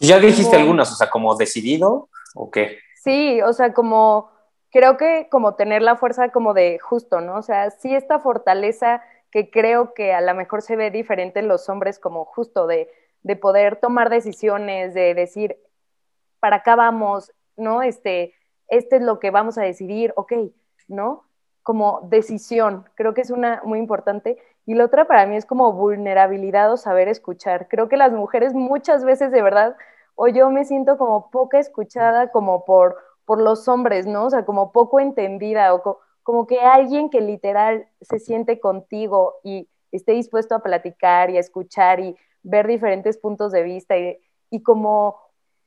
¿Ya dijiste algunas, o sea, como decidido o qué? Sí, o sea, como creo que como tener la fuerza como de justo, ¿no? O sea, sí esta fortaleza que creo que a lo mejor se ve diferente en los hombres como justo de, de poder tomar decisiones, de decir, para acá vamos, ¿no? Este, este es lo que vamos a decidir, ok, ¿no? como decisión, creo que es una muy importante. Y la otra para mí es como vulnerabilidad o saber escuchar. Creo que las mujeres muchas veces de verdad, o yo me siento como poca escuchada como por, por los hombres, ¿no? O sea, como poco entendida o como que alguien que literal se siente contigo y esté dispuesto a platicar y a escuchar y ver diferentes puntos de vista y, y como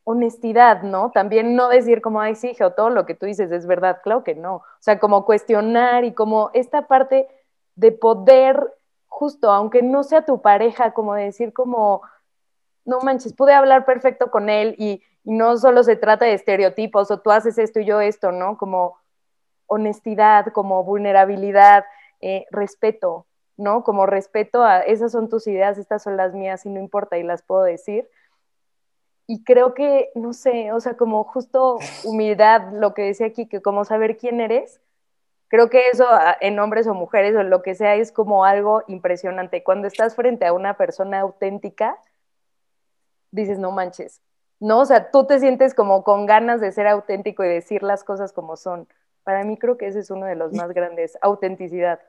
honestidad, ¿no? También no decir como, ay, sí, o todo lo que tú dices es verdad, claro que no. O sea, como cuestionar y como esta parte de poder, justo, aunque no sea tu pareja, como decir como, no manches, pude hablar perfecto con él y, no solo se trata de estereotipos o tú haces esto y yo esto, ¿no? Como honestidad, como vulnerabilidad, eh, respeto, ¿no? Como respeto a, esas son tus ideas, estas son las mías y no importa y las puedo decir. Y creo que, no sé, o sea, como justo humildad, lo que decía aquí, que como saber quién eres, creo que eso en hombres o mujeres o lo que sea es como algo impresionante. Cuando estás frente a una persona auténtica, dices, no manches, ¿no? O sea, tú te sientes como con ganas de ser auténtico y decir las cosas como son. Para mí creo que ese es uno de los más grandes, autenticidad.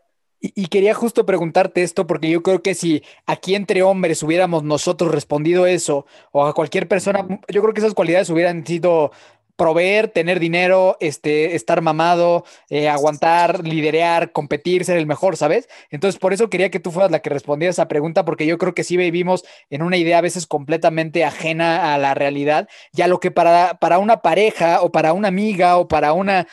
Y, quería justo preguntarte esto porque yo creo que si aquí entre hombres hubiéramos nosotros respondido eso o a cualquier persona, yo creo que esas cualidades hubieran sido proveer, tener dinero, este, estar mamado, eh, aguantar, liderear, competir, ser el mejor, ¿sabes? Entonces, por eso quería que tú fueras la que respondiera esa pregunta, porque yo creo que sí vivimos en una idea a veces completamente ajena a la realidad, ya lo que para, para una pareja o para una amiga o para una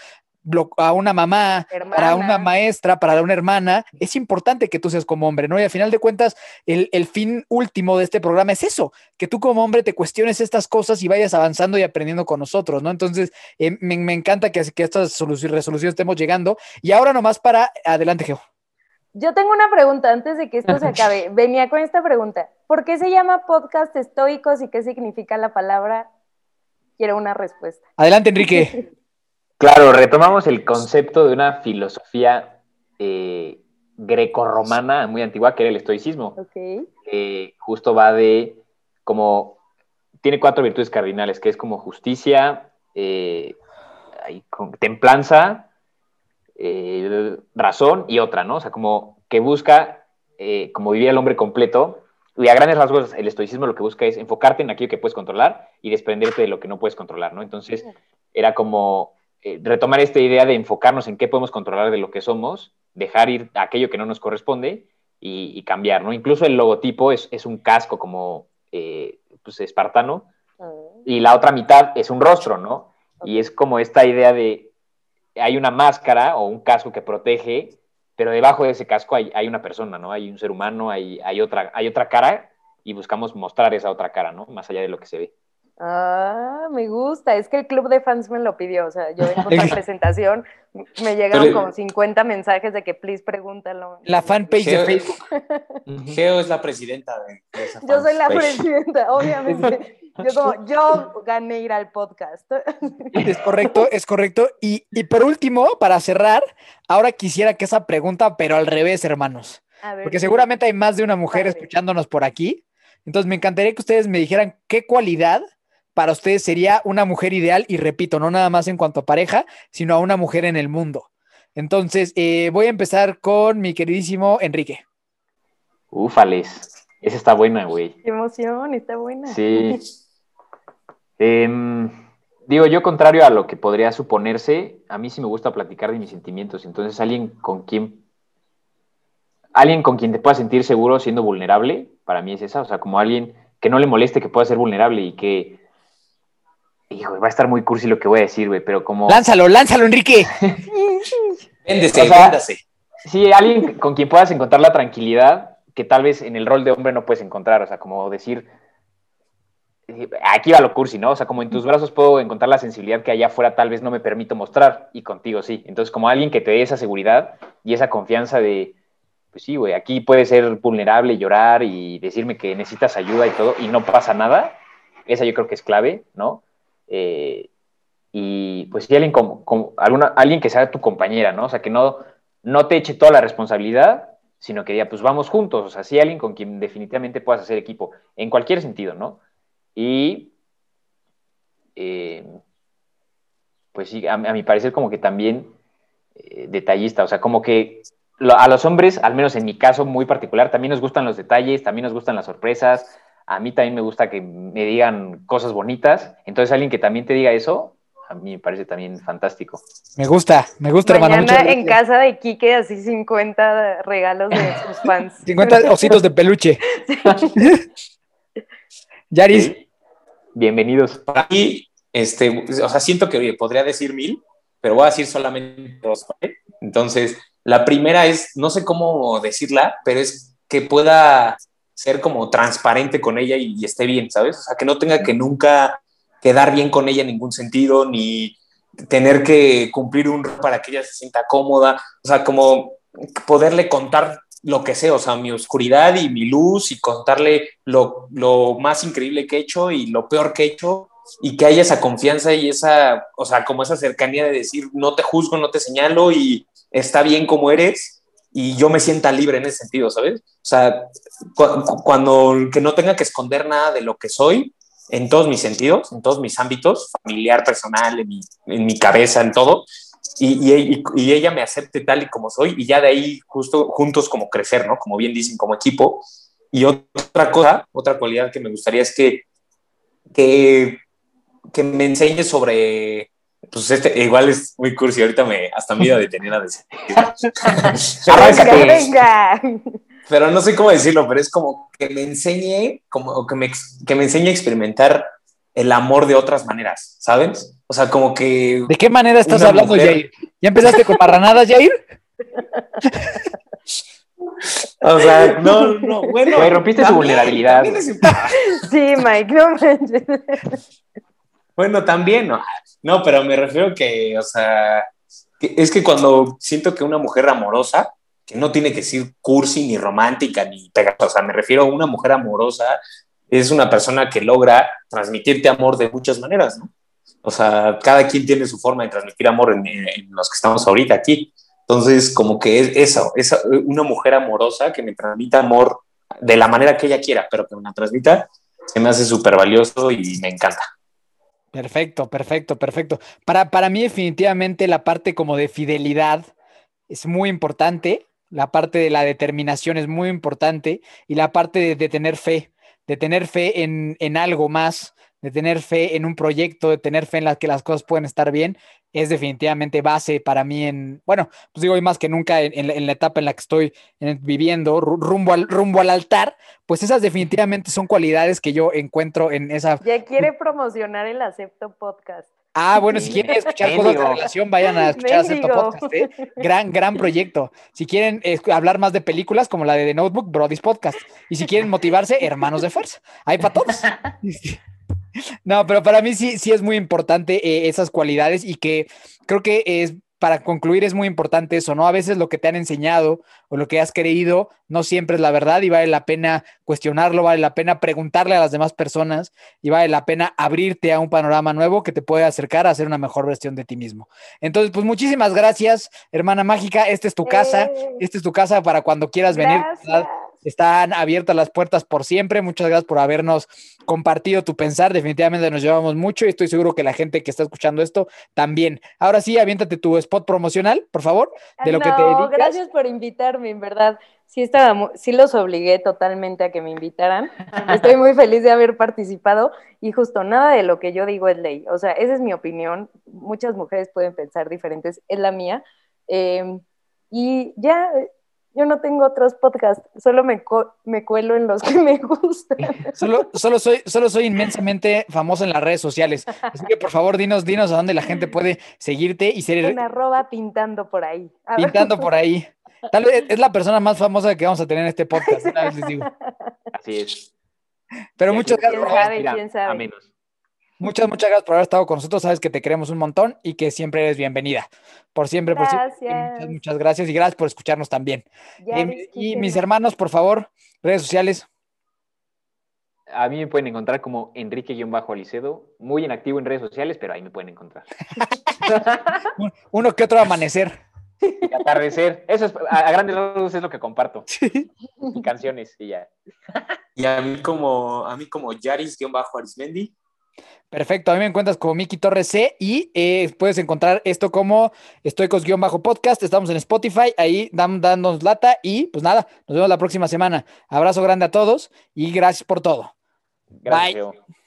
a una mamá, para una maestra, para una hermana, es importante que tú seas como hombre, ¿no? Y al final de cuentas, el, fin último de este programa es eso, que tú como hombre te cuestiones estas cosas y vayas avanzando y aprendiendo con nosotros, ¿no? Entonces, eh, me, encanta que, que estas resoluciones estemos llegando. Y ahora nomás para, adelante, Geo. Yo tengo una pregunta antes de que esto se acabe. Venía con esta pregunta. ¿Por qué se llama podcast estoicos y qué significa la palabra? Quiero una respuesta. Adelante, Enrique. Claro, retomamos el concepto de una filosofía eh, grecorromana muy antigua, que era el estoicismo. justo va de como, tiene cuatro virtudes cardinales, que es como justicia, eh, templanza, eh, razón y otra, ¿no? O sea, como que busca como vivir el hombre completo. Y a grandes rasgos, el estoicismo lo que busca es enfocarte en aquello que puedes controlar y desprenderte de lo que no puedes controlar, ¿no? Entonces, era como eh, retomar esta idea de enfocarnos en qué podemos controlar de lo que somos, dejar ir aquello que no nos corresponde y, cambiar, ¿no? Incluso el logotipo es, un casco como eh, pues, espartano y la otra mitad es un rostro, ¿no? Y es como esta idea de hay una máscara o un casco que protege, pero debajo de ese casco hay, una persona, ¿no? Hay un ser humano, hay, hay, otra, hay otra cara y buscamos mostrar esa otra cara, ¿no? Más allá de lo que se ve. Ah, me gusta. Es que el club de fans me lo pidió. O sea, yo en la presentación me llegaron como 50 mensajes de que please pregúntalo. La fanpage de Facebook. Geo es la presidenta de, esa Yo soy la presidenta, obviamente. Yo como, yo gané ir al podcast. Es correcto, es correcto. Y, y por último, para cerrar, ahora quisiera que esa pregunta, pero al revés, hermanos. Porque seguramente hay más de una mujer escuchándonos por aquí. Entonces me encantaría que ustedes me dijeran qué cualidad para ustedes sería una mujer ideal y repito, no nada más en cuanto a pareja, sino a una mujer en el mundo. Entonces, eh, voy a empezar con mi queridísimo Enrique. Ufales, esa está buena, güey. Qué emoción, está buena. Sí. Em, digo, yo contrario a lo que podría suponerse, a mí sí me gusta platicar de mis sentimientos. Entonces, alguien con quien, alguien con quien te puedas sentir seguro siendo vulnerable, para mí es esa. O sea, como alguien que no le moleste que pueda ser vulnerable y que Hijo, va a estar muy cursi lo que voy a decir, güey, pero como. Lánzalo, lánzalo, Enrique. véndese, véndase. Sí, alguien con quien puedas encontrar la tranquilidad que tal vez en el rol de hombre no puedes encontrar. O sea, como decir. Aquí va lo cursi, ¿no? O sea, como en tus brazos puedo encontrar la sensibilidad que allá afuera tal vez no me permito mostrar y contigo sí. Entonces, como alguien que te dé esa seguridad y esa confianza de, pues sí, güey, aquí puedes ser vulnerable, llorar y decirme que necesitas ayuda y todo y no pasa nada. Esa yo creo que es clave, ¿no? Eh, y pues si alguien, como, alguien que sea tu compañera, ¿no? O sea, que no, no te eche toda la responsabilidad, sino que ya, pues vamos juntos, o sea, sí alguien con quien definitivamente puedas hacer equipo, en cualquier sentido, ¿no? Y, eh, pues sí, a, mi parecer como que también eh, detallista. O sea, como que a los hombres, al menos en mi caso muy particular, también nos gustan los detalles, también nos gustan las sorpresas. A mí también me gusta que me digan cosas bonitas. Entonces, alguien que también te diga eso, a mí me parece también fantástico. Me gusta, me gusta, hermano. Mañana muchas en casa de Quique, así 50 regalos de sus fans. 50 ositos de peluche. Yaris, ¿Sí? Bienvenidos. Para mí, este, o sea, siento que oye, podría decir mil, pero voy a decir solamente dos. ¿vale? Entonces, la primera es, no sé cómo decirla, pero es que pueda ser como transparente con ella y, y esté bien, ¿sabes? O sea, que no tenga que nunca quedar bien con ella en ningún sentido, ni tener que cumplir un rol para que ella se sienta cómoda, o sea, como poderle contar lo que sé, o sea, mi oscuridad y mi luz y contarle lo, lo más increíble que he hecho y lo peor que he hecho y que haya esa confianza y esa, o sea, como esa cercanía de decir, no te juzgo, no te señalo y está bien como eres y yo me sienta libre en ese sentido, ¿sabes? O sea, cu- cu- cuando que no tenga que esconder nada de lo que soy en todos mis sentidos, en todos mis ámbitos, familiar, personal, en mi, en mi cabeza, en todo, y, y- y ella me acepte tal y como soy, y ya de ahí justo juntos como crecer, ¿no? Como bien dicen, como equipo. Y otra cosa, otra cualidad que me gustaría es que, que, que me enseñe sobre, pues este, igual es muy cursi, ahorita me, hasta me iba a detener a decir. Venga, pero no sé cómo decirlo, pero es como que me enseñe, como que me, que me enseñe a experimentar el amor de otras maneras, ¿sabes? O sea, como que... ¿de qué manera estás hablando, mujer- Jair? ¿Ya empezaste con marranadas, Jair? O sea, no, no, bueno. Güey, rompiste su también- vulnerabilidad, es importante. Sí, Mike, no manches. Bueno, también, no. No, pero me refiero que, o sea, es que cuando siento que una mujer amorosa, que no tiene que ser cursi, ni romántica, ni pegajosa, o sea, me refiero a una mujer amorosa, es una persona que logra transmitirte amor de muchas maneras, ¿no? O sea, cada quien tiene su forma de transmitir amor en, en los que estamos ahorita aquí. Entonces, como que es eso, es una mujer amorosa que me transmita amor de la manera que ella quiera, pero que me la transmita, se me hace súper valioso y me encanta. Perfecto, perfecto, perfecto. Para, para mí definitivamente la parte como de fidelidad es muy importante, la parte de la determinación es muy importante y la parte de, de tener fe, de tener fe en, en algo más, de tener fe en un proyecto, de tener fe en la que las cosas pueden estar bien, es definitivamente base para mí en, bueno, pues digo, hoy más que nunca en, en la, en la etapa en la que estoy en- viviendo, ru- rumbo al, rumbo al altar, pues esas definitivamente son cualidades que yo encuentro en esa Ya quiere promocionar el Acepto Podcast. Ah, bueno, si quieren escuchar cosas de relación, vayan a escuchar Acepto. Podcast, ¿eh? Gran, gran proyecto. Si quieren eh, hablar más de películas, como la de The Notebook, Brody's Podcast. Y si quieren motivarse, Hermanos de Fuerza. Hay para todos. No, pero para mí sí, sí es muy importante eh, esas cualidades y que creo que es, para concluir, es muy importante eso, ¿no? A veces lo que te han enseñado o lo que has creído no siempre es la verdad y vale la pena cuestionarlo, vale la pena preguntarle a las demás personas y vale la pena abrirte a un panorama nuevo que te puede acercar a ser una mejor versión de ti mismo. Entonces, pues muchísimas gracias, hermana mágica. Esta es tu casa, esta es tu casa para cuando quieras venir. Están abiertas las puertas por siempre. Muchas gracias por habernos compartido tu pensar. Definitivamente nos llevamos mucho y estoy seguro que la gente que está escuchando esto también. Ahora sí, aviéntate tu spot promocional, por favor, de lo que te No, dedicas. gracias por invitarme, en verdad. Sí, estaba sí los obligué totalmente a que me invitaran. Estoy muy feliz de haber participado y justo nada de lo que yo digo es ley. O sea, esa es mi opinión. Muchas mujeres pueden pensar diferentes, es la mía. Eh, y ya, yo no tengo otros podcasts, solo me, co- me cuelo en los que me gustan. Solo, solo, soy, solo soy inmensamente famoso en las redes sociales. Así que por favor, dinos, dinos a dónde la gente puede seguirte y ser En arroba pintando por ahí. A ver. pintando por ahí. Tal vez es la persona más famosa que vamos a tener en este podcast, una vez les digo. Así es. Pero muchas gracias, ¿Quién sabe? Quién sabe. A menos. Muchas, muchas gracias por haber estado con nosotros. Sabes que te queremos un montón y que siempre eres bienvenida. Por siempre, por siempre. Gracias. Muchas, muchas gracias y gracias por escucharnos también. Eh, ves, y mis no. hermanos, por favor, redes sociales. A mí me pueden encontrar como Enrique-Alicedo, muy inactivo en redes sociales, pero ahí me pueden encontrar. Un- Uno que otro amanecer. Y atardecer, eso es, a, a grandes rasgos es lo que comparto. Y canciones, y ya. Y a mí como, a mí como Yaris-Arismendi Perfecto, a mí me encuentras como Miki Torres C y eh, puedes encontrar esto como Estoicos-podcast. Estamos en Spotify, ahí dan, dándonos lata y pues nada, nos vemos la próxima semana. Abrazo grande a todos y gracias por todo. Gracias, Bye.